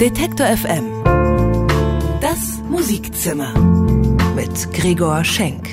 Detektor FM. Das Musikzimmer mit Gregor Schenk.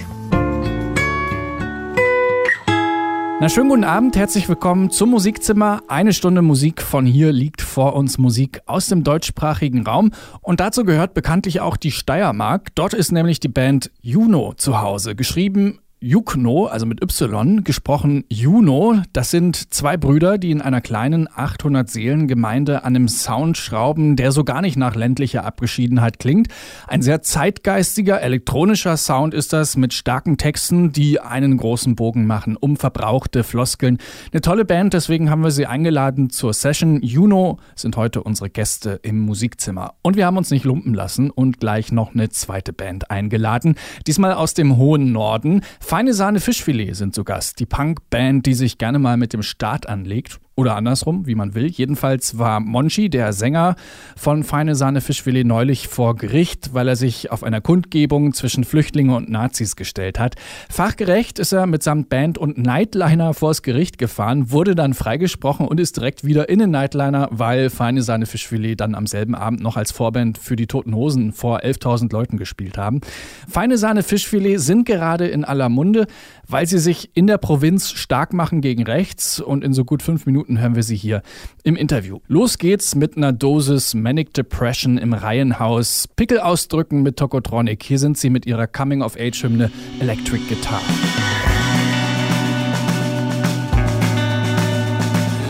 Na, schönen guten Abend, herzlich willkommen zum Musikzimmer. Eine Stunde Musik von hier liegt vor uns Musik aus dem deutschsprachigen Raum. Und dazu gehört bekanntlich auch die Steiermark. Dort ist nämlich die Band Juno zu Hause. Geschrieben Jukno, also mit Y, gesprochen Juno. Das sind zwei Brüder, die in einer kleinen 800-Seelen-Gemeinde an einem Sound schrauben, der so gar nicht nach ländlicher Abgeschiedenheit klingt. Ein sehr zeitgeistiger, elektronischer Sound ist das, mit starken Texten, die einen großen Bogen machen, um verbrauchte Floskeln. Eine tolle Band, deswegen haben wir sie eingeladen zur Session. Juno sind heute unsere Gäste im Musikzimmer. Und wir haben uns nicht lumpen lassen und gleich noch eine zweite Band eingeladen. Diesmal aus dem hohen Norden. Feine Sahne Fischfilet sind zu Gast. Die Punkband, die sich gerne mal mit dem Staat anlegt oder andersrum, wie man will. Jedenfalls war Monchi, der Sänger von Feine Sahne Fischfilet, neulich vor Gericht, weil er sich auf einer Kundgebung zwischen Flüchtlingen und Nazis gestellt hat. Fachgerecht ist er mitsamt Band und Nightliner vors Gericht gefahren, wurde dann freigesprochen und ist direkt wieder in den Nightliner, weil Feine Sahne Fischfilet dann am selben Abend noch als Vorband für die Toten Hosen vor 11.000 Leuten gespielt haben. Feine Sahne Fischfilet sind gerade in aller Munde, weil sie sich in der Provinz stark machen gegen rechts und in so gut fünf Minuten hören wir sie hier im Interview. Los geht's mit einer Dosis Manic Depression im Reihenhaus. Pickel ausdrücken mit Tokotronic. Hier sind sie mit ihrer Coming-of-Age-Hymne Electric Guitar.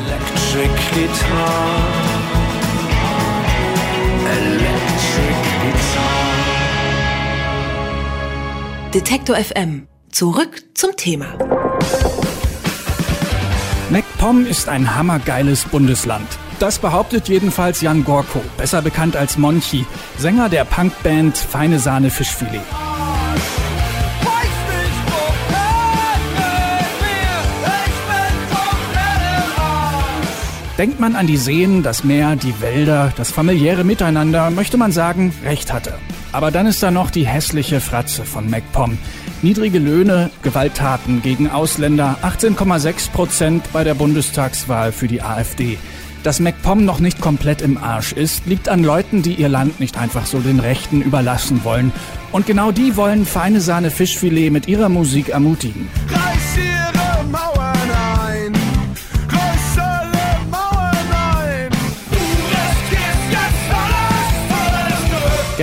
Electric Guitar. Electric Guitar. Detektor FM. Zurück zum Thema. MacPom ist ein hammergeiles Bundesland. Das behauptet jedenfalls Jan Gorko, besser bekannt als Monchi, Sänger der Punkband Feine Sahne Fischfilet. Denkt man an die Seen, das Meer, die Wälder, das familiäre Miteinander, möchte man sagen, recht hatte. Aber dann ist da noch die hässliche Fratze von MacPom. Niedrige Löhne, Gewalttaten gegen Ausländer, 18,6 Prozent bei der Bundestagswahl für die AfD. Dass MacPom noch nicht komplett im Arsch ist, liegt an Leuten, die ihr Land nicht einfach so den Rechten überlassen wollen. Und genau die wollen feine Sahne Fischfilet mit ihrer Musik ermutigen. Reiß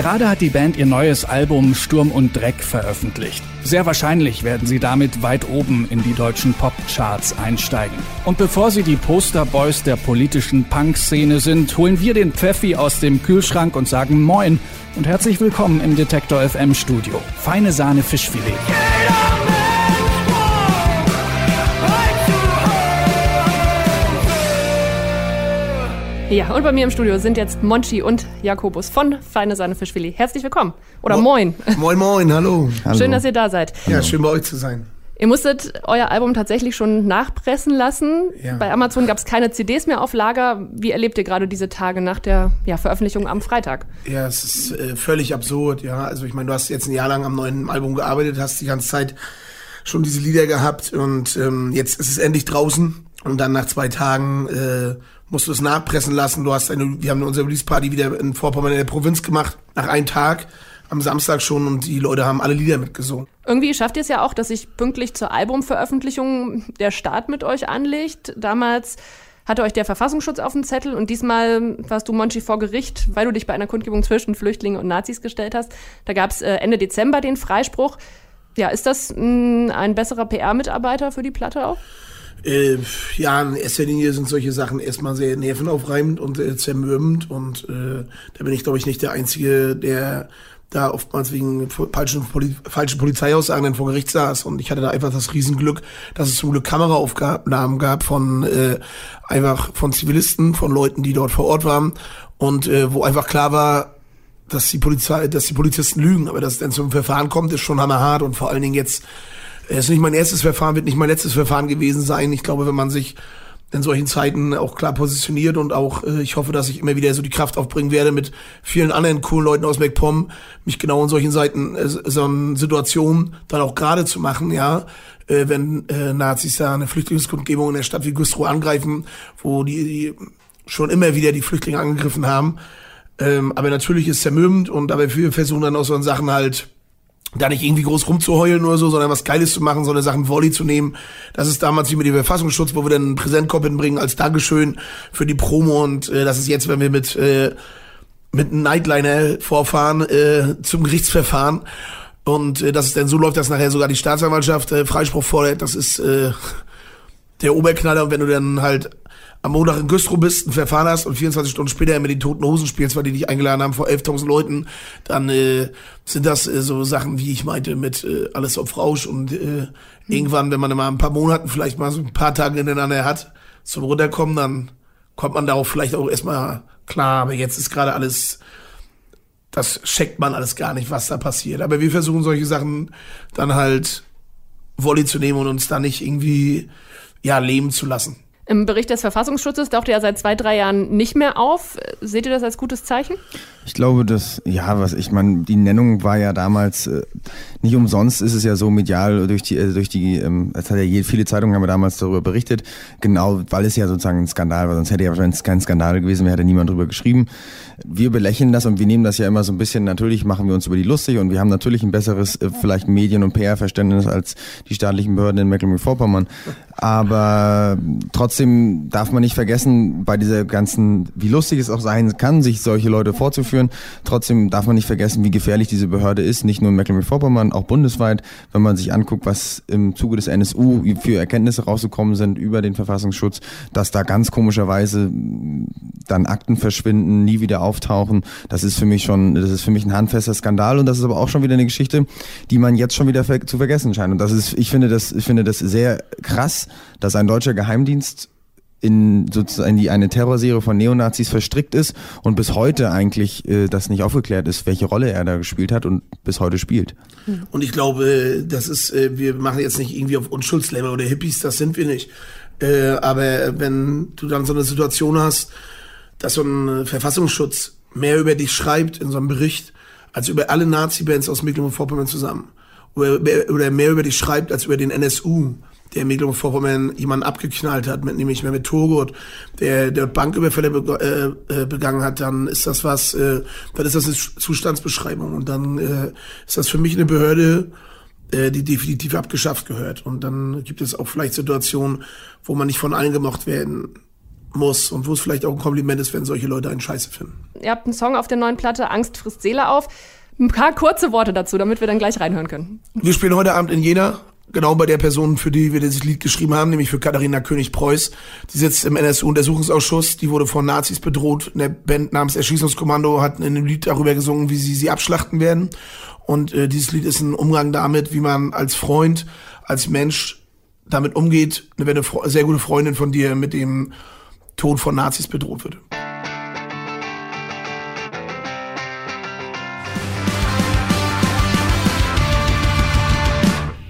Gerade hat die Band ihr neues Album Sturm und Dreck veröffentlicht. Sehr wahrscheinlich werden sie damit weit oben in die deutschen Popcharts einsteigen. Und bevor sie die Posterboys der politischen Punk-Szene sind, holen wir den Pfeffi aus dem Kühlschrank und sagen Moin und herzlich willkommen im Detektor FM Studio. Feine Sahne Fischfilet. Ja, und bei mir im Studio sind jetzt Monchi und Jakobus von Feine Sahne Fischfilet. Herzlich willkommen. Oder Mo- moin. Moin, moin, hallo. Schön, dass ihr da seid. Ja, schön bei euch zu sein. Ihr musstet euer Album tatsächlich schon nachpressen lassen. Ja. Bei Amazon gab es keine CDs mehr auf Lager. Wie erlebt ihr gerade diese Tage nach der ja, Veröffentlichung am Freitag? Ja, es ist äh, völlig absurd, ja. Also ich meine, du hast jetzt ein Jahr lang am neuen Album gearbeitet, hast die ganze Zeit schon diese Lieder gehabt und ähm, jetzt ist es endlich draußen und dann nach zwei Tagen äh, musst du es nachpressen lassen. Du hast eine, wir haben unsere Release-Party wieder in Vorpommern in der Provinz gemacht, nach einem Tag, am Samstag schon und die Leute haben alle Lieder mitgesungen. Irgendwie schafft ihr es ja auch, dass sich pünktlich zur Albumveröffentlichung der Staat mit euch anlegt. Damals hatte euch der Verfassungsschutz auf dem Zettel und diesmal warst du, Monchi, vor Gericht, weil du dich bei einer Kundgebung zwischen Flüchtlingen und Nazis gestellt hast. Da gab es äh, Ende Dezember den Freispruch. Ja, ist das mh, ein besserer PR-Mitarbeiter für die Platte auch? Äh, ja, in erster Linie sind solche Sachen erstmal sehr nervenaufreibend und äh, zermürbend und äh, da bin ich, glaube ich, nicht der Einzige, der da oftmals wegen falschen, Poli falschen Polizeiaussagen dann vor Gericht saß und ich hatte da einfach das Riesenglück, dass es zum Glück Kameraaufnahmen gab von äh, einfach von Zivilisten, von Leuten, die dort vor Ort waren und äh, wo einfach klar war, dass die Polizei, dass die Polizisten lügen, aber dass es dann zum Verfahren kommt, ist schon hammerhart und vor allen Dingen jetzt es ist nicht mein erstes Verfahren, wird nicht mein letztes Verfahren gewesen sein. Ich glaube, wenn man sich in solchen Zeiten auch klar positioniert und auch, äh, ich hoffe, dass ich immer wieder so die Kraft aufbringen werde, mit vielen anderen coolen Leuten aus MacPom, mich genau in solchen Seiten, äh, so einer Situation dann auch gerade zu machen, ja, äh, wenn äh, Nazis da eine Flüchtlingskundgebung in der Stadt wie Güstrow angreifen, wo die, die schon immer wieder die Flüchtlinge angegriffen haben, Ähm, aber natürlich ist es zermürbend und wir versuchen dann auch so Sachen halt da nicht irgendwie groß rumzuheulen oder so, sondern was Geiles zu machen, so eine Sachen Volley zu nehmen. Das ist damals wie mit dem Verfassungsschutz, wo wir dann einen Präsentkorb hinbringen als Dankeschön für die Promo und äh, das ist jetzt, wenn wir mit äh, mit einem Nightliner vorfahren äh, zum Gerichtsverfahren und äh, das ist dann so läuft, dass nachher sogar die Staatsanwaltschaft äh, Freispruch fordert. Das ist äh, der Oberknaller und wenn du dann halt am Montag in Güstrow bist, ein Verfahren hast und 24 Stunden später mit den Toten Hosen spielst, weil die dich eingeladen haben vor 11.000 Leuten, dann äh, sind das äh, so Sachen, wie ich meinte, mit äh, alles auf Rausch und äh, irgendwann, wenn man mal ein paar Monaten vielleicht mal so ein paar Tage hintereinander hat zum Runterkommen, dann kommt man darauf vielleicht auch erstmal klar, aber jetzt ist gerade alles, das checkt man alles gar nicht, was da passiert. Aber wir versuchen solche Sachen dann halt Volley zu nehmen und uns da nicht irgendwie, ja, leben zu lassen. Im Bericht des Verfassungsschutzes taucht er ja seit zwei, drei Jahren nicht mehr auf. Seht ihr das als gutes Zeichen? Ich glaube, dass, ja, was ich meine, die Nennung war ja damals äh, nicht umsonst, ist es ja so medial durch die, äh, durch die, ähm, es hat ja je, viele Zeitungen haben ja damals darüber berichtet, genau, weil es ja sozusagen ein Skandal war, sonst hätte ja wahrscheinlich kein Skandal gewesen, wäre hätte niemand drüber geschrieben. Wir belächeln das und wir nehmen das ja immer so ein bisschen, natürlich machen wir uns über die lustig und wir haben natürlich ein besseres, äh, vielleicht Medien- und PR-Verständnis als die staatlichen Behörden in Mecklenburg-Vorpommern. Aber trotzdem darf man nicht vergessen, bei dieser ganzen, wie lustig es auch sein kann, sich solche Leute vorzuführen, trotzdem darf man nicht vergessen, wie gefährlich diese Behörde ist, nicht nur in Mecklenburg-Vorpommern, auch bundesweit, wenn man sich anguckt, was im Zuge des NSU für Erkenntnisse rausgekommen sind über den Verfassungsschutz, dass da ganz komischerweise dann Akten verschwinden, nie wieder auftauchen. Das ist für mich schon, das ist für mich ein handfester Skandal und das ist aber auch schon wieder eine Geschichte, die man jetzt schon wieder zu vergessen scheint. Und das ist, ich finde das, ich finde das sehr krass, dass ein deutscher Geheimdienst in sozusagen die eine Terrorserie von Neonazis verstrickt ist und bis heute eigentlich äh, das nicht aufgeklärt ist, welche Rolle er da gespielt hat und bis heute spielt. Und ich glaube, das ist, äh, wir machen jetzt nicht irgendwie auf Unschuldslämmer oder Hippies, das sind wir nicht. Äh, aber wenn du dann so eine Situation hast, dass so ein Verfassungsschutz mehr über dich schreibt in so einem Bericht, als über alle Nazi-Bands aus Mecklenburg-Vorpommern zusammen. Oder, oder mehr über dich schreibt, als über den NSU, der in Mecklenburg-Vorpommern jemanden abgeknallt hat, mit, nämlich mehr mit Turgut, der, der Banküberfälle be äh, äh, begangen hat, dann ist das was, äh, dann ist das eine Zustandsbeschreibung. Und dann äh, ist das für mich eine Behörde, äh, die definitiv abgeschafft gehört. Und dann gibt es auch vielleicht Situationen, wo man nicht von allen gemocht werden muss und wo es vielleicht auch ein Kompliment ist, wenn solche Leute einen Scheiße finden. Ihr habt einen Song auf der neuen Platte, Angst frisst Seele auf. Ein paar kurze Worte dazu, damit wir dann gleich reinhören können. Wir spielen heute Abend in Jena, genau bei der Person, für die wir dieses Lied geschrieben haben, nämlich für Katharina König-Preuß. Die sitzt im NSU-Untersuchungsausschuss, die wurde von Nazis bedroht. Eine Band namens Erschießungskommando hat in einem Lied darüber gesungen, wie sie sie abschlachten werden. Und äh, dieses Lied ist ein Umgang damit, wie man als Freund, als Mensch damit umgeht, wenn eine sehr gute Freundin von dir mit dem Tod von Nazis bedroht wird.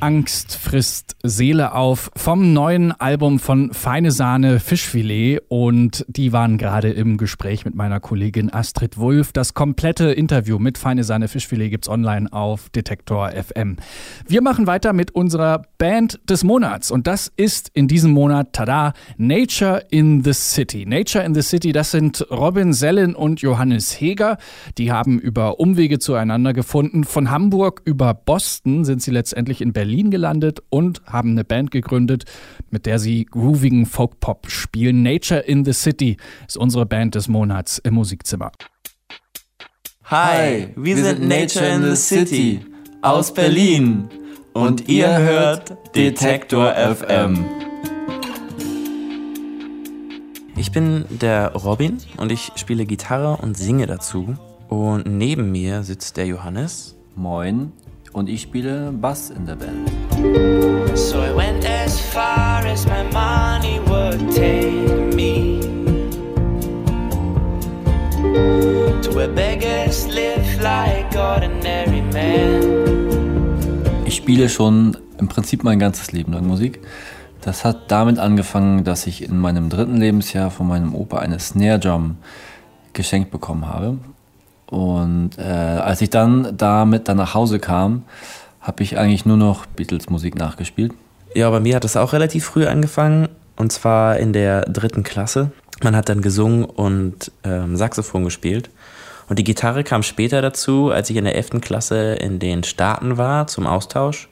Angst frisst Seele auf vom neuen Album von Feine Sahne Fischfilet und die waren gerade im Gespräch mit meiner Kollegin Astrid Wulff. Das komplette Interview mit Feine Sahne Fischfilet gibt's online auf Detektor FM. Wir machen weiter mit unserer Band des Monats und das ist in diesem Monat, tada, Nature in the City. Nature in the City, das sind Robin Sellen und Johannes Heger. Die haben über Umwege zueinander gefunden. Von Hamburg über Boston sind sie letztendlich in Berlin gelandet und haben eine Band gegründet, mit der sie groovigen Folk-Pop spielen. Nature in the City ist unsere Band des Monats im Musikzimmer. Hi, wir sind Nature in the City aus Berlin und ihr hört Detektor FM. Ich bin der Robin und ich spiele Gitarre und singe dazu. Und neben mir sitzt der Johannes. Moin und ich spiele Bass in der Band. So I went as far as my money would take me to where beggars live like ordinary men. Ich spiele schon im Prinzip mein ganzes Leben lang Musik. Das hat damit angefangen, dass ich in meinem dritten Lebensjahr von meinem Opa eine Snare Drum geschenkt bekommen habe. Und äh, als ich dann damit dann nach Hause kam, habe ich eigentlich nur noch Beatles-Musik nachgespielt. Ja, bei mir hat es auch relativ früh angefangen und zwar in der dritten Klasse. Man hat dann gesungen und ähm, Saxophon gespielt. Und die Gitarre kam später dazu, als ich in der 11. Klasse in den Staaten war zum Austausch.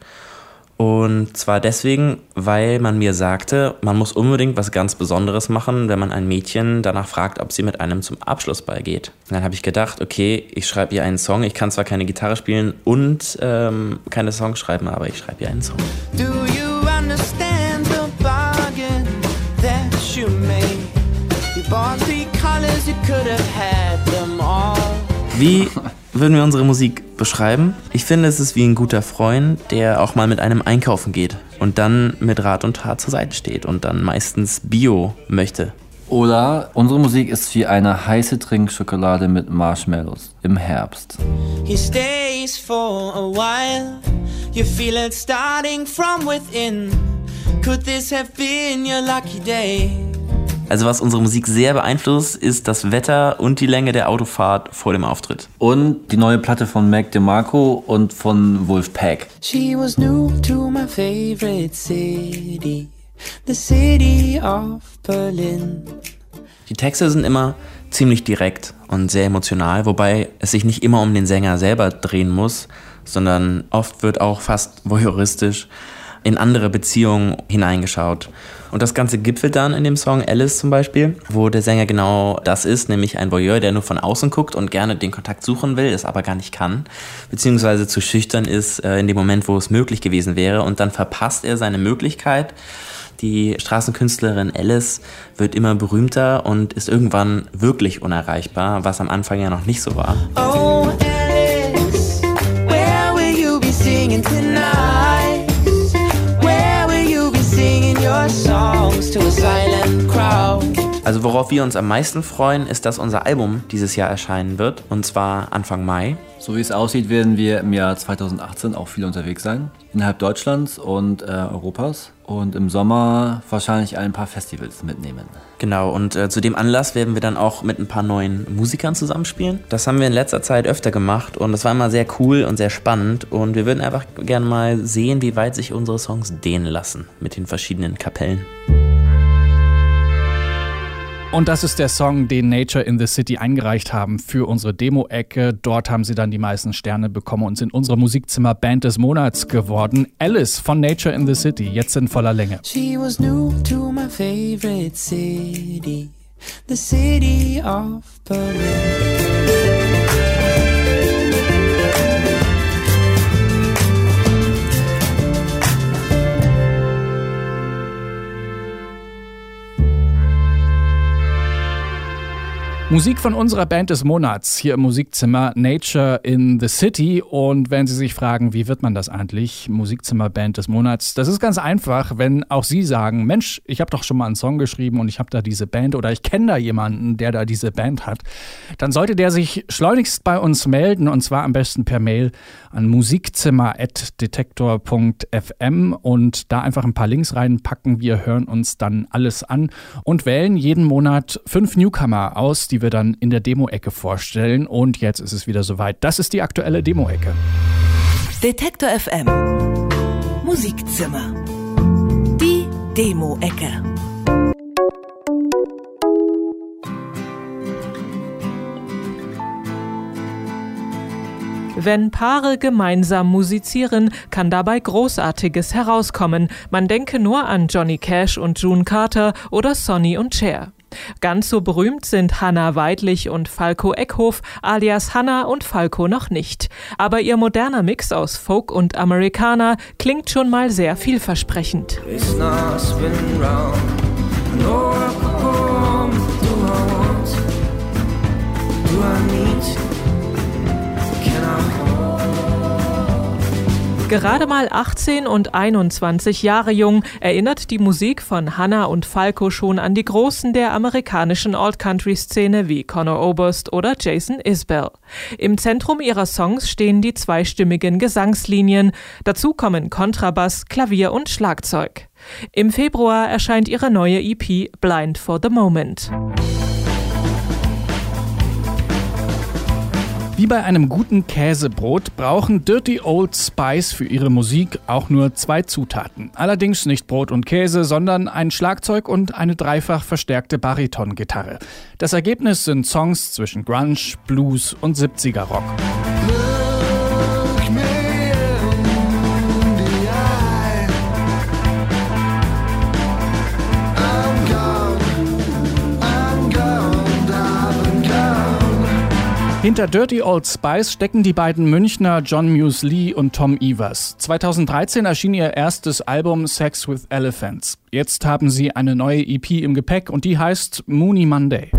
Und zwar deswegen, weil man mir sagte, man muss unbedingt was ganz Besonderes machen, wenn man ein Mädchen danach fragt, ob sie mit einem zum Abschlussball geht. Und dann habe ich gedacht, okay, ich schreibe ihr einen Song. Ich kann zwar keine Gitarre spielen und ähm, keine Songs schreiben, aber ich schreibe ihr einen Song. Do you understand the bargain that you made? You bought three colors, you could have had them all. Wie würden wir unsere Musik beschreiben? Ich finde, es ist wie ein guter Freund, der auch mal mit einem einkaufen geht und dann mit Rat und Tat zur Seite steht und dann meistens Bio möchte. Oder unsere Musik ist wie eine heiße Trinkschokolade mit Marshmallows im Herbst. He stays for a while. You feel it starting from within. Could this have been your lucky day? Also was unsere Musik sehr beeinflusst, ist das Wetter und die Länge der Autofahrt vor dem Auftritt. Und die neue Platte von Mac DeMarco und von Wolfpack. She was new to my favorite city, the city of Berlin. Die Texte sind immer ziemlich direkt und sehr emotional, wobei es sich nicht immer um den Sänger selber drehen muss, sondern oft wird auch fast voyeuristisch in andere Beziehungen hineingeschaut. Und das Ganze gipfelt dann in dem Song Alice zum Beispiel, wo der Sänger genau das ist, nämlich ein Voyeur, der nur von außen guckt und gerne den Kontakt suchen will, es aber gar nicht kann, beziehungsweise zu schüchtern ist äh, in dem Moment, wo es möglich gewesen wäre. Und dann verpasst er seine Möglichkeit. Die Straßenkünstlerin Alice wird immer berühmter und ist irgendwann wirklich unerreichbar, was am Anfang ja noch nicht so war. Oh, worauf wir uns am meisten freuen, ist, dass unser Album dieses Jahr erscheinen wird, und zwar Anfang Mai. So wie es aussieht, werden wir im Jahr 2018 auch viel unterwegs sein. Innerhalb Deutschlands und äh, Europas. Und im Sommer wahrscheinlich ein paar Festivals mitnehmen. Genau, und äh, zu dem Anlass werden wir dann auch mit ein paar neuen Musikern zusammenspielen. Das haben wir in letzter Zeit öfter gemacht und das war immer sehr cool und sehr spannend. Und wir würden einfach gerne mal sehen, wie weit sich unsere Songs dehnen lassen mit den verschiedenen Kapellen. Und das ist der Song, den Nature in the City eingereicht haben für unsere Demo-Ecke. Dort haben sie dann die meisten Sterne bekommen und sind unsere Musikzimmer Band des Monats geworden. Alice von Nature in the City, jetzt in voller Länge. She was new to my favorite city, the city of Berlin. Musik von unserer Band des Monats hier im Musikzimmer Nature in the City. Und wenn Sie sich fragen, wie wird man das eigentlich? Musikzimmer Band des Monats. Das ist ganz einfach, wenn auch Sie sagen, Mensch, ich habe doch schon mal einen Song geschrieben und ich habe da diese Band oder ich kenne da jemanden, der da diese Band hat. Dann sollte der sich schleunigst bei uns melden und zwar am besten per Mail an musikzimmer.detektor.fm und da einfach ein paar Links reinpacken. Wir hören uns dann alles an und wählen jeden Monat fünf Newcomer aus, die wir dann in der Demo-Ecke vorstellen. Und jetzt ist es wieder soweit. Das ist die aktuelle Demo-Ecke. Detektor FM. Musikzimmer. Die Demo-Ecke. Wenn Paare gemeinsam musizieren, kann dabei Großartiges herauskommen. Man denke nur an Johnny Cash und June Carter oder Sonny und Cher. Ganz so berühmt sind Hanna Weidlich und Falco Eckhoff, alias Hanna und Falco noch nicht. Aber ihr moderner Mix aus Folk und Amerikaner klingt schon mal sehr vielversprechend. It's not spinning Gerade mal 18 und 21 Jahre jung erinnert die Musik von Hanna und Falco schon an die Großen der amerikanischen Alt-Country-Szene wie Conor Oberst oder Jason Isbell. Im Zentrum ihrer Songs stehen die zweistimmigen Gesangslinien. Dazu kommen Kontrabass, Klavier und Schlagzeug. Im Februar erscheint ihre neue EP Blind for the Moment. Wie bei einem guten Käsebrot brauchen Dirty Old Spice für ihre Musik auch nur zwei Zutaten. Allerdings nicht Brot und Käse, sondern ein Schlagzeug und eine dreifach verstärkte Baritongitarre. Das Ergebnis sind Songs zwischen Grunge, Blues und 70er Rock. Hinter Dirty Old Spice stecken die beiden Münchner John Muse Lee und Tom Evers. 2013 erschien ihr erstes Album Sex with Elephants. Jetzt haben sie eine neue EP im Gepäck und die heißt Mooney Monday.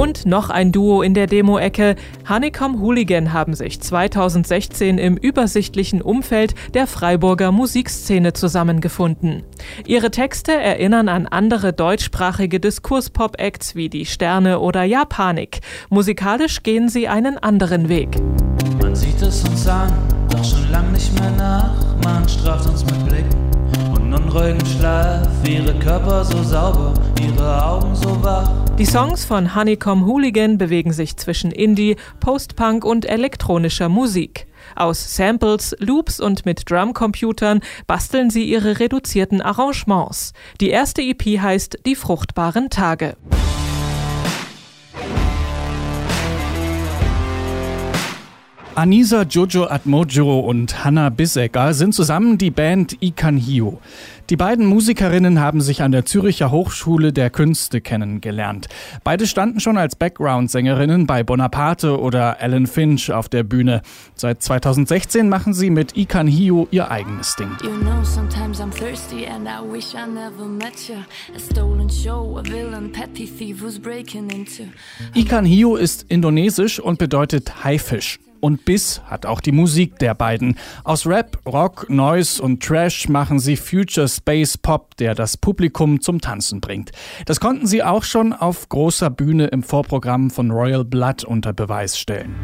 Und noch ein Duo in der Demo-Ecke. Honeycomb Hooligan haben sich 2016 im übersichtlichen Umfeld der Freiburger Musikszene zusammengefunden. Ihre Texte erinnern an andere deutschsprachige Diskurspop-Acts wie Die Sterne oder Japanik. Musikalisch gehen sie einen anderen Weg. Man sieht es uns an, doch schon lang nicht mehr nach. Man straft uns mit Unruhigen Schlaf. Ihre Körper so sauber, ihre Augen so wach. Die Songs von Honeycomb Hooligan bewegen sich zwischen Indie, Post-Punk und elektronischer Musik. Aus Samples, Loops und mit Drumcomputern basteln sie ihre reduzierten Arrangements. Die erste EP heißt Die fruchtbaren Tage. Anisa Jojo Atmojo und Hannah Bissecker sind zusammen die Band Ikan Hio. Die beiden Musikerinnen haben sich an der Züricher Hochschule der Künste kennengelernt. Beide standen schon als Background-Sängerinnen bei Bonaparte oder Alan Finch auf der Bühne. Seit 2016 machen sie mit Ikan Hio ihr eigenes Ding. You know, sometimes I'm thirsty and I wish I never met you. A stolen show, a villain, petty thief who's breaking into. Ikan Hio ist indonesisch und bedeutet Haifisch. Und Biss hat auch die Musik der beiden. Aus Rap, Rock, Noise und Trash machen sie Future Space Pop, der das Publikum zum Tanzen bringt. Das konnten sie auch schon auf großer Bühne im Vorprogramm von Royal Blood unter Beweis stellen.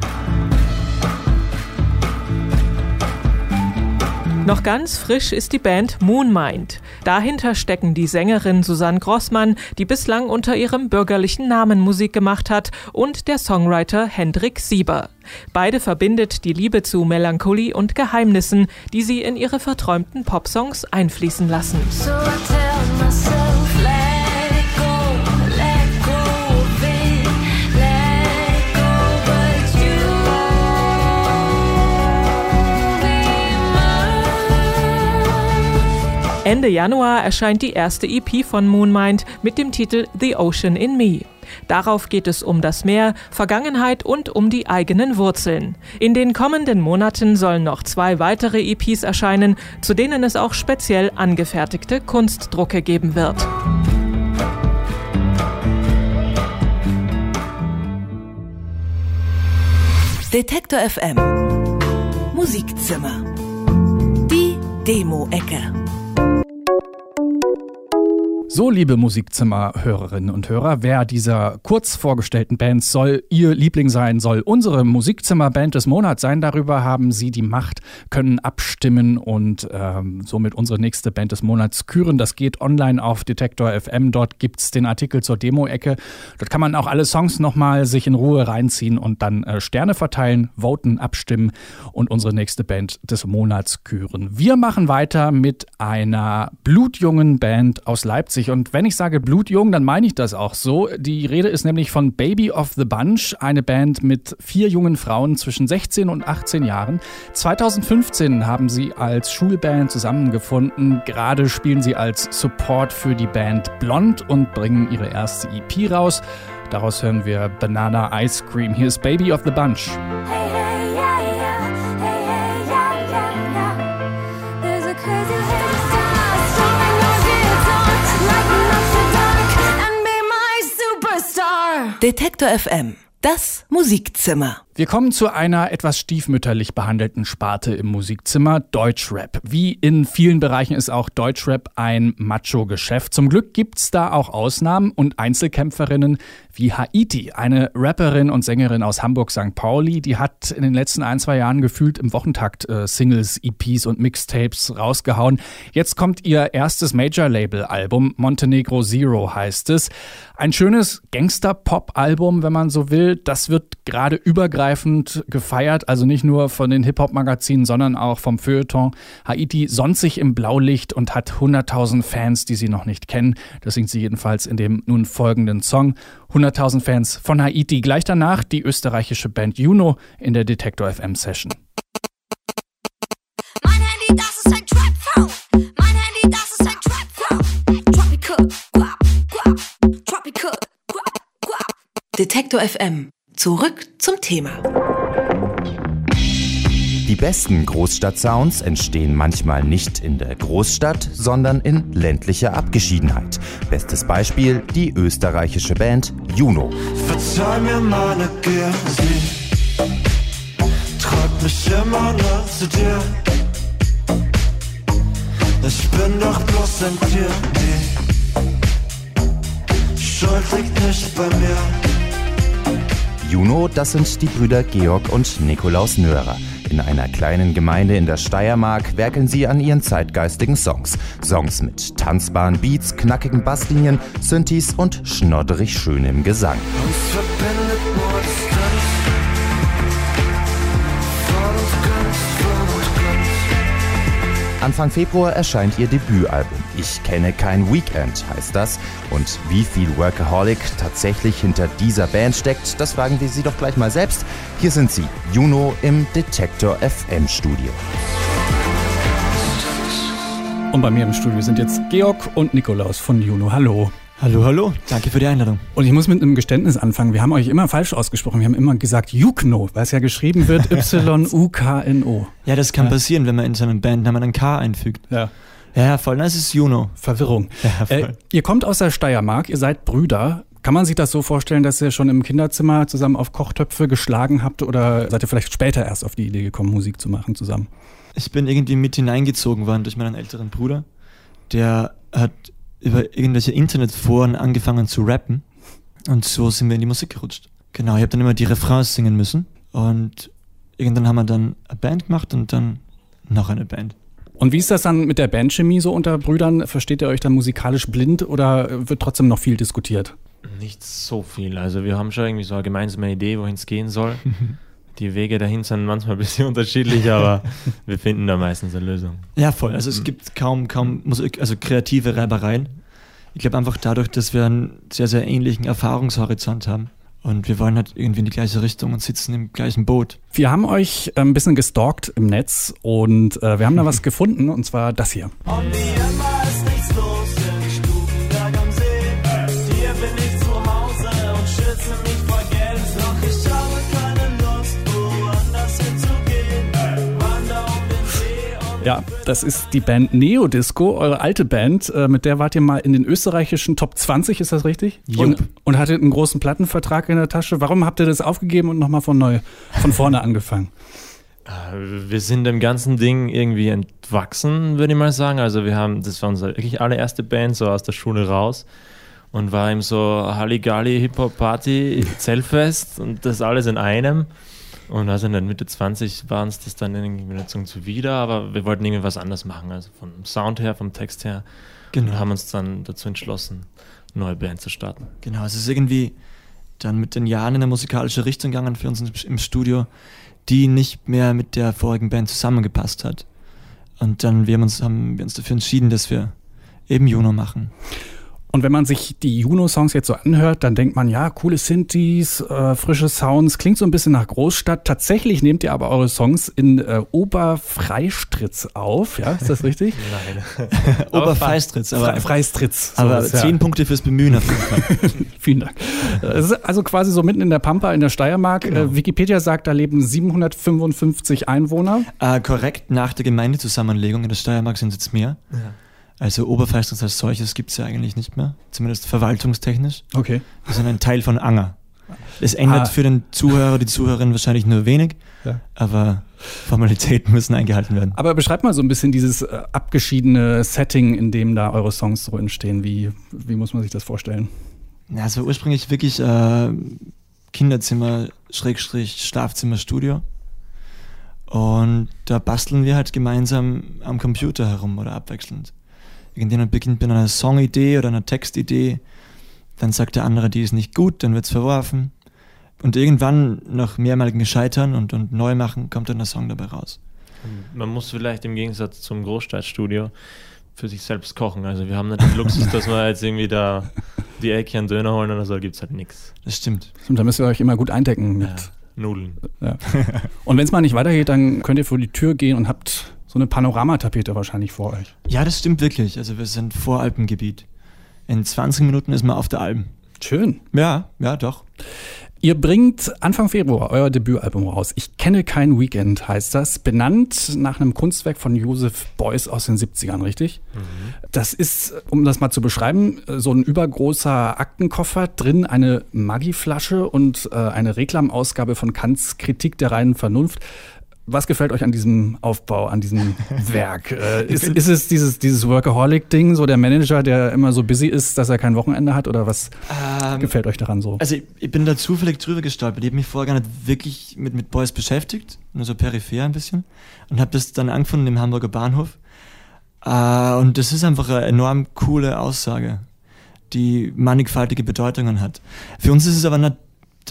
Noch ganz frisch ist die Band Moonmind. Dahinter stecken die Sängerin Susanne Grossmann, die bislang unter ihrem bürgerlichen Namen Musik gemacht hat, und der Songwriter Hendrik Sieber. Beide verbindet die Liebe zu Melancholie und Geheimnissen, die sie in ihre verträumten Popsongs einfließen lassen. So Ende Januar erscheint die erste EP von Moonmind mit dem Titel The Ocean in Me. Darauf geht es um das Meer, Vergangenheit und um die eigenen Wurzeln. In den kommenden Monaten sollen noch zwei weitere EPs erscheinen, zu denen es auch speziell angefertigte Kunstdrucke geben wird. Detektor FM Musikzimmer Die Demo-Ecke So, liebe Musikzimmer-Hörerinnen und Hörer, wer dieser kurz vorgestellten Bands soll Ihr Liebling sein, soll unsere Musikzimmer-Band des Monats sein. Darüber haben Sie die Macht, können abstimmen und ähm, somit unsere nächste Band des Monats küren. Das geht online auf Detektor FM. Dort gibt's den Artikel zur Demo-Ecke. Dort kann man auch alle Songs nochmal sich in Ruhe reinziehen und dann äh, Sterne verteilen, voten, abstimmen und unsere nächste Band des Monats küren. Wir machen weiter mit einer blutjungen Band aus Leipzig. Und wenn ich sage blutjung, dann meine ich das auch so. Die Rede ist nämlich von Baby of the Bunch, eine Band mit vier jungen Frauen zwischen 16 und 18 Jahren. 2015 haben sie als Schulband zusammengefunden. Gerade spielen sie als Support für die Band Blond und bringen ihre erste EP raus. Daraus hören wir Banana Ice Cream. Hier ist Baby of the Bunch. Hey, Detektor FM Das Musikzimmer. Wir kommen zu einer etwas stiefmütterlich behandelten Sparte im Musikzimmer, Deutschrap. Wie in vielen Bereichen ist auch Deutschrap ein Macho-Geschäft. Zum Glück gibt's da auch Ausnahmen und Einzelkämpferinnen wie Haiti, eine Rapperin und Sängerin aus Hamburg-St. Pauli, die hat in den letzten ein, zwei Jahren gefühlt im Wochentakt äh, Singles, EPs und Mixtapes rausgehauen. Jetzt kommt ihr erstes Major-Label-Album, Montenegro Zero heißt es. Ein schönes Gangster-Pop-Album, wenn man so will. Das wird gerade übergreifend gefeiert, also nicht nur von den Hip-Hop-Magazinen, sondern auch vom Feuilleton. Haiti sonnt sich im Blaulicht und hat 100.000 Fans, die sie noch nicht kennen. Das singt sie jedenfalls in dem nun folgenden Song. 100.000 Fans von Haiti. Gleich danach die österreichische Band Juno in der Detektor FM Session. Mein Handy, das ist ein. Detektor FM. Zurück zum Thema. Die besten Großstadt-Sounds entstehen manchmal nicht in der Großstadt, sondern in ländlicher Abgeschiedenheit. Bestes Beispiel die österreichische Band Juno. Verzeih mir meine Gier, sie treibt mich immer nur zu dir. Ich bin doch bloß ein Tier, die Schuld liegt nicht bei mir. Juno, das sind die Brüder Georg und Nikolaus Nörer. In einer kleinen Gemeinde in der Steiermark werkeln sie an ihren zeitgeistigen Songs. Songs mit tanzbaren Beats, knackigen Basslinien, Synthes und schnodderig schönem Gesang. Uns Anfang Februar erscheint ihr Debütalbum. Ich kenne kein Weekend heißt das. Und wie viel Workaholic tatsächlich hinter dieser Band steckt, das fragen wir sie doch gleich mal selbst. Hier sind sie, Juno im Detektor FM Studio. Und bei mir im Studio sind jetzt Georg und Nikolaus von Juno. Hallo. Hallo, hallo. Danke für die Einladung. Und ich muss mit einem Geständnis anfangen. Wir haben euch immer falsch ausgesprochen. Wir haben immer gesagt Jukno, weil es ja geschrieben wird Y-U-K-N-O. Ja, das kann Ja. passieren, wenn man in so einem Bandnamen ein K einfügt. Ja. Ja, ja, voll. Das ist Juno. Verwirrung. Ja, voll. Äh, ihr kommt aus der Steiermark, ihr seid Brüder. Kann man sich das so vorstellen, dass ihr schon im Kinderzimmer zusammen auf Kochtöpfe geschlagen habt oder seid ihr vielleicht später erst auf die Idee gekommen, Musik zu machen zusammen? Ich bin irgendwie mit hineingezogen worden durch meinen älteren Bruder. Der hat über irgendwelche Internetforen angefangen zu rappen. Und so sind wir in die Musik gerutscht. Genau, ich habe dann immer die Refrains singen müssen. Und irgendwann haben wir dann eine Band gemacht und dann noch eine Band. Und wie ist das dann mit der Bandchemie so unter Brüdern? Versteht ihr euch dann musikalisch blind oder wird trotzdem noch viel diskutiert? Nicht so viel. Also wir haben schon irgendwie so eine gemeinsame Idee, wohin es gehen soll. Die Wege dahin sind manchmal ein bisschen unterschiedlich, aber wir finden da meistens eine Lösung. Ja, voll. Also es gibt kaum, kaum Musik, also kreative Reibereien. Ich glaube einfach dadurch, dass wir einen sehr, sehr ähnlichen Erfahrungshorizont haben. Und wir wollen halt irgendwie in die gleiche Richtung und sitzen im gleichen Boot. Wir haben euch äh, ein bisschen gestalkt im Netz und äh, wir haben da was gefunden und zwar das hier. Und wie immer ist nichts los Ja, das ist die Band Neodisco, eure alte Band. Äh, mit der wart ihr mal in den österreichischen Top 20, ist das richtig? Jupp. Und, und hattet einen großen Plattenvertrag in der Tasche. Warum habt ihr das aufgegeben und nochmal von neu, von vorne angefangen? Äh, Wir sind dem ganzen Ding irgendwie entwachsen, würde ich mal sagen. Also wir haben, das war unsere wirklich allererste Band, so aus der Schule raus. Und war eben so Halligalli, Hip-Hop-Party, Zeltfest und das alles in einem. Und also in der Mitte 20 waren es das dann irgendwie so zuwider, aber wir wollten irgendwie was anderes machen. Also vom Sound her, vom Text her. Genau. Und haben uns dann dazu entschlossen, eine neue Band zu starten. Genau, es ist irgendwie dann mit den Jahren in eine musikalische Richtung gegangen für uns im- im Studio, die nicht mehr mit der vorigen Band zusammengepasst hat. Und dann wir haben, uns, haben wir uns dafür entschieden, dass wir eben Juno machen. Und wenn man sich die Juno-Songs jetzt so anhört, dann denkt man, ja, coole Synthes, äh, frische Sounds, klingt so ein bisschen nach Großstadt. Tatsächlich nehmt ihr aber eure Songs in äh, Oberfreistritz auf, ja, ist das richtig? Nein. Oberfeistritz, aber, Fre Freistritz. aber ist ja. zehn Punkte fürs Bemühen auf jeden Fall. Vielen Dank. Es ist also quasi so mitten in der Pampa in der Steiermark. Äh, Wikipedia sagt, da leben 755 Einwohner. äh, korrekt, nach der Gemeindezusammenlegung in der Steiermark sind es jetzt mehr. Also Oberfeistritz als solches gibt es ja eigentlich nicht mehr, zumindest verwaltungstechnisch. Okay. Wir sind ein Teil von Anger. Es ändert Ah. für den Zuhörer, die Zuhörerin wahrscheinlich nur wenig, Ja. aber Formalitäten müssen eingehalten werden. Aber beschreibt mal so ein bisschen dieses äh, abgeschiedene Setting, in dem da eure Songs so entstehen. Wie, wie muss man sich das vorstellen? Ja, also ursprünglich wirklich äh, Kinderzimmer, Schrägstrich, Schlafzimmer, Studio. Und da basteln wir halt gemeinsam am Computer herum oder abwechselnd. Irgendjemand beginnt mit einer Songidee oder einer Textidee, dann sagt der andere, die ist nicht gut, dann wird's verworfen. Und irgendwann, nach mehrmaligen Scheitern und, und Neumachen, kommt dann der Song dabei raus. Man muss vielleicht im Gegensatz zum Großstadtstudio für sich selbst kochen. Also wir haben nicht den Luxus, dass wir jetzt irgendwie da die Ecke einen Döner holen oder so, da gibt es halt nichts. Das stimmt. Und da müsst ihr euch immer gut eindecken mit. Nudeln. Ja. Und wenn es mal nicht weitergeht, dann könnt ihr vor die Tür gehen und habt so eine Panoramatapete wahrscheinlich vor euch. Ja, das stimmt wirklich. Also wir sind Voralpengebiet. In 20 Minuten ist man auf der Alm. Schön. Ja, ja, doch. Ihr bringt Anfang Februar euer Debütalbum raus. Ich kenne kein Weekend, heißt das. Benannt nach einem Kunstwerk von Joseph Beuys aus den 70ern, richtig? Das ist, um das mal zu beschreiben, so ein übergroßer Aktenkoffer, drin eine Maggi-Flasche und äh, eine Reklamausgabe von Kants Kritik der reinen Vernunft. Was gefällt euch an diesem Aufbau, an diesem Werk? Äh, ist, ist es dieses, dieses Workaholic-Ding, so der Manager, der immer so busy ist, dass er kein Wochenende hat? Oder was Ähm, gefällt euch daran so? Also ich, ich bin da zufällig drüber gestolpert. Ich habe mich vorher gar nicht wirklich mit, mit Boys beschäftigt, nur so peripher ein bisschen. Und habe das dann angefunden im Hamburger Bahnhof. Äh, und das ist einfach eine enorm coole Aussage, die mannigfaltige Bedeutungen hat. Für uns ist es aber nicht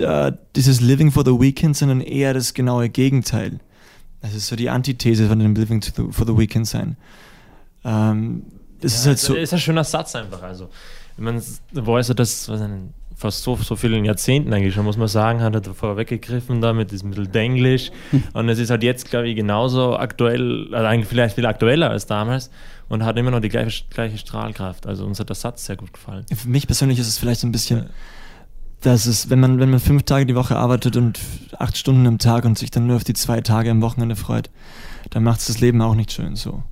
äh, dieses Living for the Weekend, sondern eher das genaue Gegenteil. Das ist so die Antithese von dem Living to the, for the Weekend sein. Ähm, das ist halt so. Ist ein schöner Satz einfach. Also, The Voice hat das was ein, fast so, so vielen Jahrzehnten eigentlich schon, muss man sagen, hat er davor weggegriffen da mit diesem bisschen Denglisch. Und es ist halt jetzt, glaube ich, genauso aktuell, also eigentlich vielleicht viel aktueller als damals und hat immer noch die gleiche, gleiche Strahlkraft. Also uns hat der Satz sehr gut gefallen. Für mich persönlich ist es vielleicht so ein bisschen, dass es, wenn man, wenn man fünf Tage die Woche arbeitet und acht Stunden am Tag und sich dann nur auf die zwei Tage am Wochenende freut, dann macht es das Leben auch nicht schön so.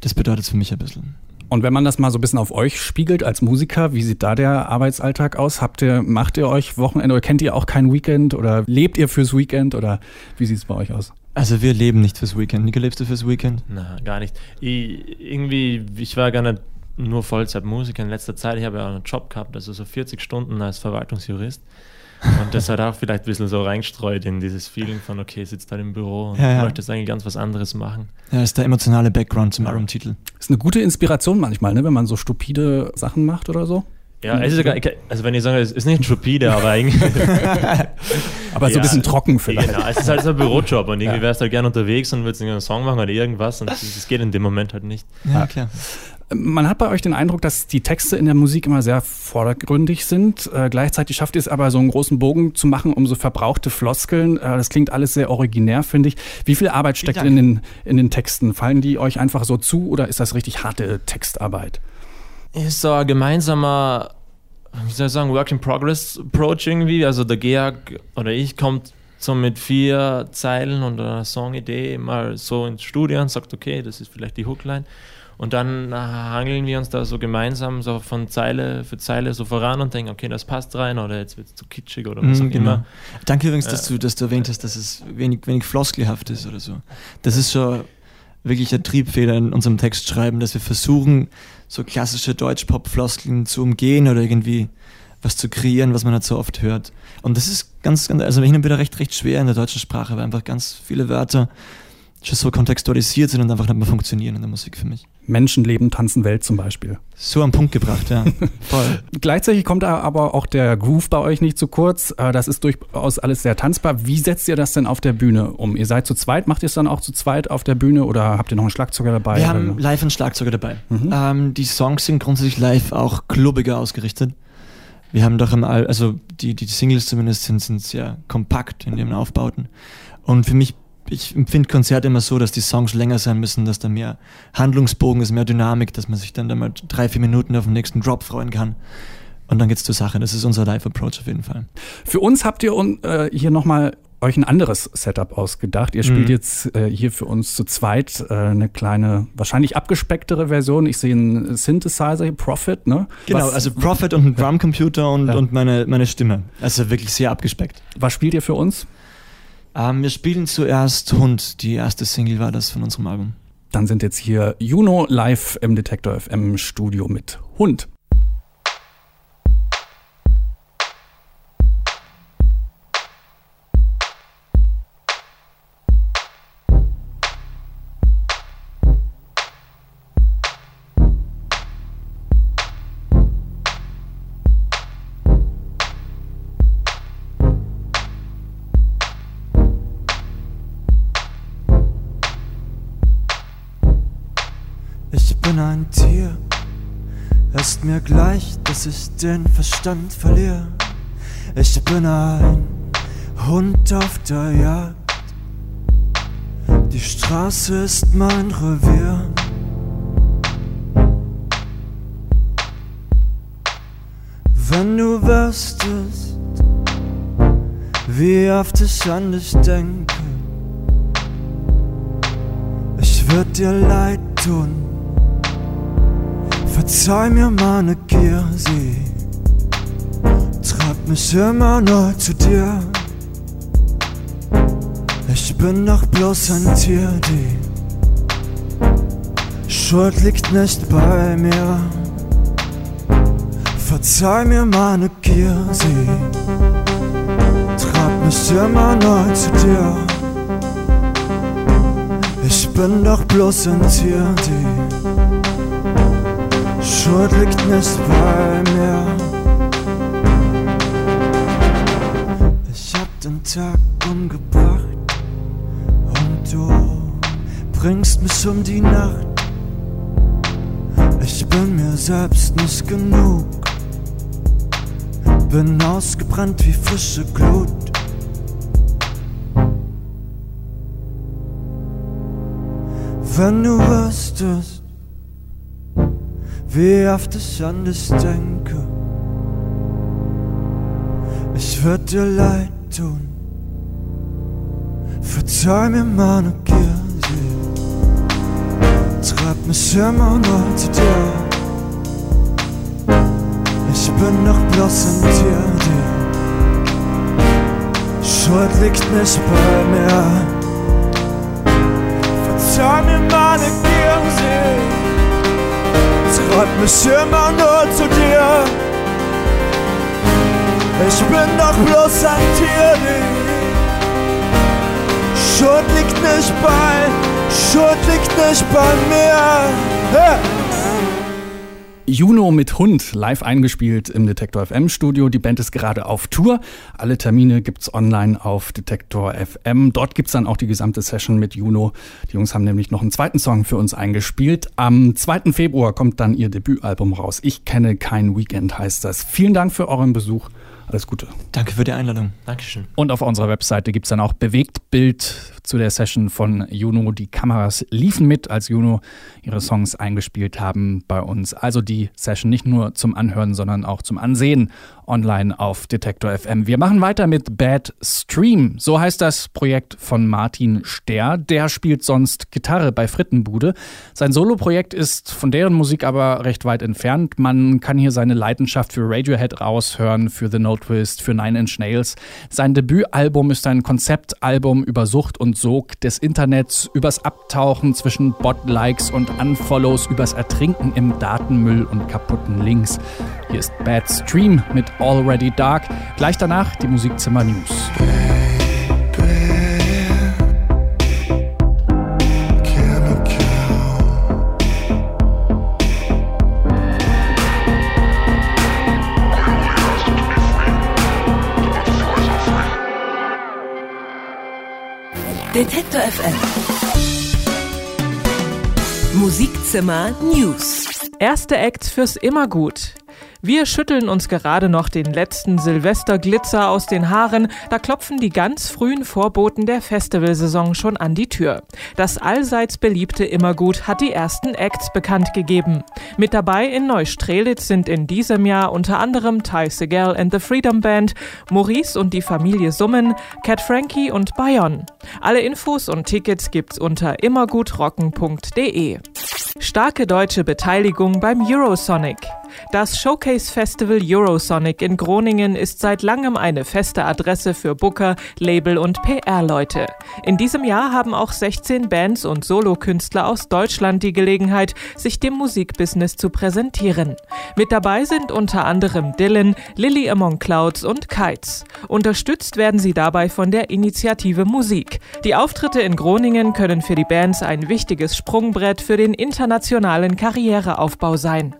Das bedeutet es für mich ein bisschen. Und wenn man das mal so ein bisschen auf euch spiegelt als Musiker, wie sieht da der Arbeitsalltag aus? Habt ihr, macht ihr euch Wochenende oder kennt ihr auch kein Weekend oder lebt ihr fürs Weekend oder wie sieht es bei euch aus? Also wir leben nicht fürs Weekend. Nico, lebst du fürs Weekend? Na, gar nicht. Ich, irgendwie, ich war gar nicht nur Vollzeitmusiker in letzter Zeit. Ich habe ja auch einen Job gehabt, also so 40 Stunden als Verwaltungsjurist. Und das hat auch vielleicht ein bisschen so reingestreut in dieses Feeling von, okay, sitzt halt im Büro und Ja, ja. möchte jetzt eigentlich ganz was anderes machen. Ja, das ist der emotionale Background zum Albumtitel. Ist eine gute Inspiration manchmal, ne, wenn man so stupide Sachen macht oder so. Ja, es ist ja gar, also wenn ich sage, es ist nicht stupide, aber eigentlich. Aber so ein bisschen trocken vielleicht. Genau, es ist halt so ein Bürojob und irgendwie Ja. wärst du halt gerne unterwegs und würdest einen Song machen oder irgendwas und das, das geht in dem Moment halt nicht. Ja, klar. Man hat bei euch den Eindruck, dass die Texte in der Musik immer sehr vordergründig sind. Äh, gleichzeitig schafft ihr es aber, so einen großen Bogen zu machen um so verbrauchte Floskeln. Äh, das klingt alles sehr originär, finde ich. Wie viel Arbeit steckt in den, in den Texten? Fallen die euch einfach so zu oder ist das richtig harte Textarbeit? ist so ein gemeinsamer, wie soll ich sagen, Work in Progress Approach irgendwie. Also der Georg oder ich kommt so mit vier Zeilen und einer Songidee mal so ins Studio und sagt, okay, das ist vielleicht die Hookline. Und dann äh, hangeln wir uns da so gemeinsam so von Zeile für Zeile so voran und denken, okay, das passt rein oder jetzt wird es zu kitschig oder was Mhm, auch immer. Danke übrigens, dass, Äh, du, dass du erwähnt hast, dass es wenig, wenig floskelhaft ist oder so. Das ist schon wirklich ein Triebfehler in unserem Textschreiben, dass wir versuchen, so klassische Deutsch-Pop-Floskeln zu umgehen oder irgendwie was zu kreieren, was man nicht so oft hört. Und das ist ganz, ganz also hin und wieder recht, recht schwer in der deutschen Sprache, weil einfach ganz viele Wörter schon so kontextualisiert sind und einfach nicht mehr funktionieren in der Musik für mich. Menschen leben, tanzen Welt zum Beispiel. So am Punkt gebracht, ja. Voll. Gleichzeitig kommt da aber auch der Groove bei euch nicht zu kurz. Äh, Das ist durchaus alles sehr tanzbar. Wie setzt ihr das denn auf der Bühne um? Ihr seid zu zweit, macht ihr es dann auch zu zweit auf der Bühne oder habt ihr noch einen Schlagzeuger dabei? Wir haben live einen Schlagzeuger dabei. Mhm. Ähm, die Songs sind grundsätzlich live auch klubbiger ausgerichtet. Wir haben doch im Al also die, die Singles zumindest sind, sind sehr kompakt in ihren Aufbauten. Und für mich, ich empfinde Konzerte immer so, dass die Songs länger sein müssen, dass da mehr Handlungsbogen ist, mehr Dynamik, dass man sich dann da mal drei, vier Minuten auf den nächsten Drop freuen kann. Und dann geht's zur Sache. Das ist unser Live-Approach auf jeden Fall. Für uns habt ihr äh, hier nochmal euch ein anderes Setup ausgedacht. Ihr spielt Mhm. jetzt äh, hier für uns zu zweit äh, eine kleine, wahrscheinlich abgespecktere Version. Ich sehe einen Synthesizer, Profit, ne? Genau, Was- also Prophet und ein Drumcomputer und, und meine, meine Stimme. Also wirklich sehr abgespeckt. Was spielt ihr für uns? Ähm, wir spielen zuerst Hund. Die erste Single war das von unserem Album. Dann sind jetzt hier Juno live im Detektor FM Studio mit Hund. Ich den Verstand verliere. Ich bin ein Hund auf der Jagd. Die Straße ist mein Revier. Wenn du wüsstest, wie oft ich an dich denke, ich würd dir leid tun. Verzeih mir meine Gier, sie treibt mich immer neu zu dir. Ich bin doch bloß ein Tier, die Schuld liegt nicht bei mir. Verzeih mir meine Gier, sie treibt mich immer neu zu dir. Ich bin doch bloß ein Tier, die Schuld liegt nicht bei mir. Ich hab den Tag umgebracht und du bringst mich um die Nacht. Ich bin mir selbst nicht genug. Bin ausgebrannt wie frische Glut. Wenn du wüsstest, wie oft ich an dich denke, ich würd dir leid tun. Verzeih mir meine Gier, sie treibt mich immer neu zu dir. Ich bin doch bloß ein Tier, die Schuld liegt nicht bei mir. Verzeih mir meine Gier, treibt mich immer nur zu dir. Ich bin doch bloß ein Tier, die Schuld liegt nicht bei, Schuld liegt nicht bei mir. Hey! Juno mit Hund live eingespielt im Detektor FM Studio. Die Band ist gerade auf Tour. Alle Termine gibt's online auf Detektor FM. Dort gibt's dann auch die gesamte Session mit Juno. Die Jungs haben nämlich noch einen zweiten Song für uns eingespielt. Am 2. Februar kommt dann ihr Debütalbum raus. Ich kenne kein Weekend heißt das. Vielen Dank für euren Besuch. Alles Gute. Danke für die Einladung. Dankeschön. Und auf unserer Webseite gibt's dann auch Bewegtbild zu der Session von Juno. Die Kameras liefen mit, als Juno ihre Songs eingespielt haben bei uns. Also die Session nicht nur zum Anhören, sondern auch zum Ansehen online auf Detektor FM. Wir machen weiter mit Bad Stream. So heißt das Projekt von Martin Ster. Der spielt sonst Gitarre bei Frittenbude. Sein Soloprojekt ist von deren Musik aber recht weit entfernt. Man kann hier seine Leidenschaft für Radiohead raushören, für The No Twist, für Nine Inch Nails. Sein Debütalbum ist ein Konzeptalbum über Sucht und Sog des Internets, übers Abtauchen zwischen Bot-Likes und Unfollows, übers Ertrinken im Datenmüll und kaputten Links. Hier ist Bad Stream mit Already Dark. Gleich danach die Musikzimmer News. Detektor FM. Musikzimmer News. Erste Act fürs Immergut. Wir schütteln uns gerade noch den letzten Silvesterglitzer aus den Haaren, da klopfen die ganz frühen Vorboten der Festivalsaison schon an die Tür. Das allseits beliebte Immergut hat die ersten Acts bekannt gegeben. Mit dabei in Neustrelitz sind in diesem Jahr unter anderem Ty Segel and the Freedom Band, Maurice und die Familie Summen, Cat Frankie und Bayon. Alle Infos und Tickets gibt's unter immergutrocken.de. Starke deutsche Beteiligung beim Eurosonic. Das Showcase Festival Eurosonic in Groningen ist seit langem eine feste Adresse für Booker, Label und PR-Leute. In diesem Jahr haben auch 16 Bands und Solokünstler aus Deutschland die Gelegenheit, sich dem Musikbusiness zu präsentieren. Mit dabei sind unter anderem Dylan, Lily Among Clouds und Kites. Unterstützt werden sie dabei von der Initiative Musik. Die Auftritte in Groningen können für die Bands ein wichtiges Sprungbrett für den internationalen Karriereaufbau sein.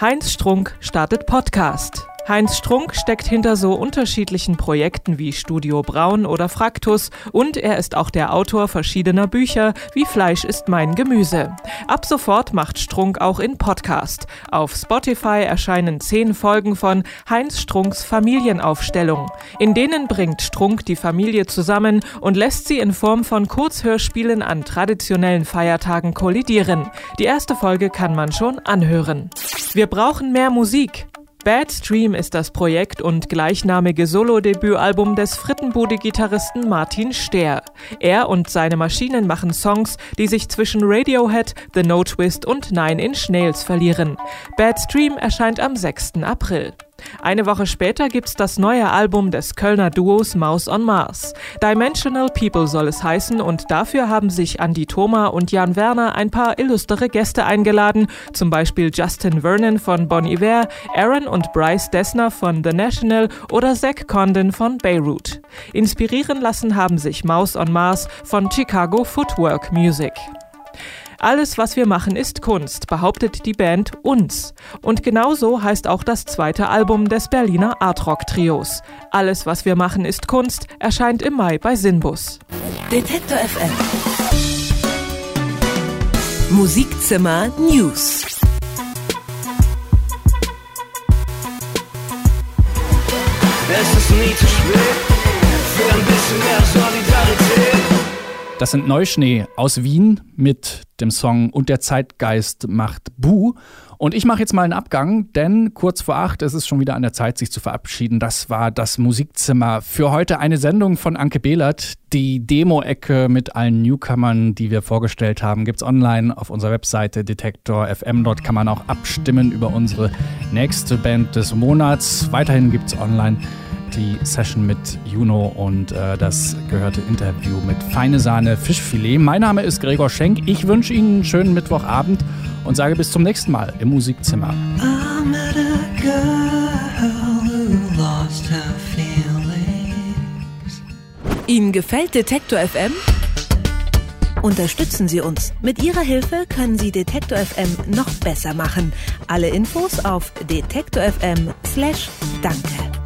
Heinz Strunk startet Podcast. Heinz Strunk steckt hinter so unterschiedlichen Projekten wie Studio Braun oder Fraktus und er ist auch der Autor verschiedener Bücher wie Fleisch ist mein Gemüse. Ab sofort macht Strunk auch in Podcast. Auf Spotify erscheinen zehn Folgen von Heinz Strunks Familienaufstellung. In denen bringt Strunk die Familie zusammen und lässt sie in Form von Kurzhörspielen an traditionellen Feiertagen kollidieren. Die erste Folge kann man schon anhören. Wir brauchen mehr Musik. Bad Stream ist das Projekt und gleichnamige Solo-Debütalbum des Frittenbude-Gitarristen Martin Stehr. Er und seine Maschinen machen Songs, die sich zwischen Radiohead, The No Twist und Nine Inch Nails verlieren. Bad Stream erscheint am 6. April. Eine Woche später gibt's das neue Album des Kölner Duos Maus on Mars. Dimensional People soll es heißen und dafür haben sich Andy Thoma und Jan Werner ein paar illustre Gäste eingeladen, zum Beispiel Justin Vernon von Bon Iver, Aaron und Bryce Dessner von The National oder Zach Condon von Beirut. Inspirieren lassen haben sich Maus on Mars von Chicago Footwork Music. Alles, was wir machen, ist Kunst, behauptet die Band uns. Und genauso heißt auch das zweite Album des Berliner Artrock-Trios. Alles, was wir machen, ist Kunst erscheint im Mai bei Sinbus. Detektor FM. Musikzimmer News. Es ist nie zu spät für ein bisschen mehr Solidarität. Das sind Neuschnee aus Wien mit dem Song Und der Zeitgeist macht Bu. Und ich mache jetzt mal einen Abgang, denn kurz vor acht ist es schon wieder an der Zeit, sich zu verabschieden. Das war das Musikzimmer für heute. Eine Sendung von Anke Behlert. Die Demo-Ecke mit allen Newcomern, die wir vorgestellt haben, gibt's online auf unserer Webseite detektor.fm. Dort kann man auch abstimmen über unsere nächste Band des Monats. Weiterhin gibt's online die Session mit Juno und äh, das gehörte Interview mit Feine Sahne Fischfilet. Mein Name ist Gregor Schenk. Ich wünsche Ihnen einen schönen Mittwochabend und sage bis zum nächsten Mal im Musikzimmer. I met a girl who lost her feelings. Ihnen gefällt Detektor FM? Unterstützen Sie uns. Mit Ihrer Hilfe können Sie Detektor FM noch besser machen. Alle Infos auf detektor.fm/danke.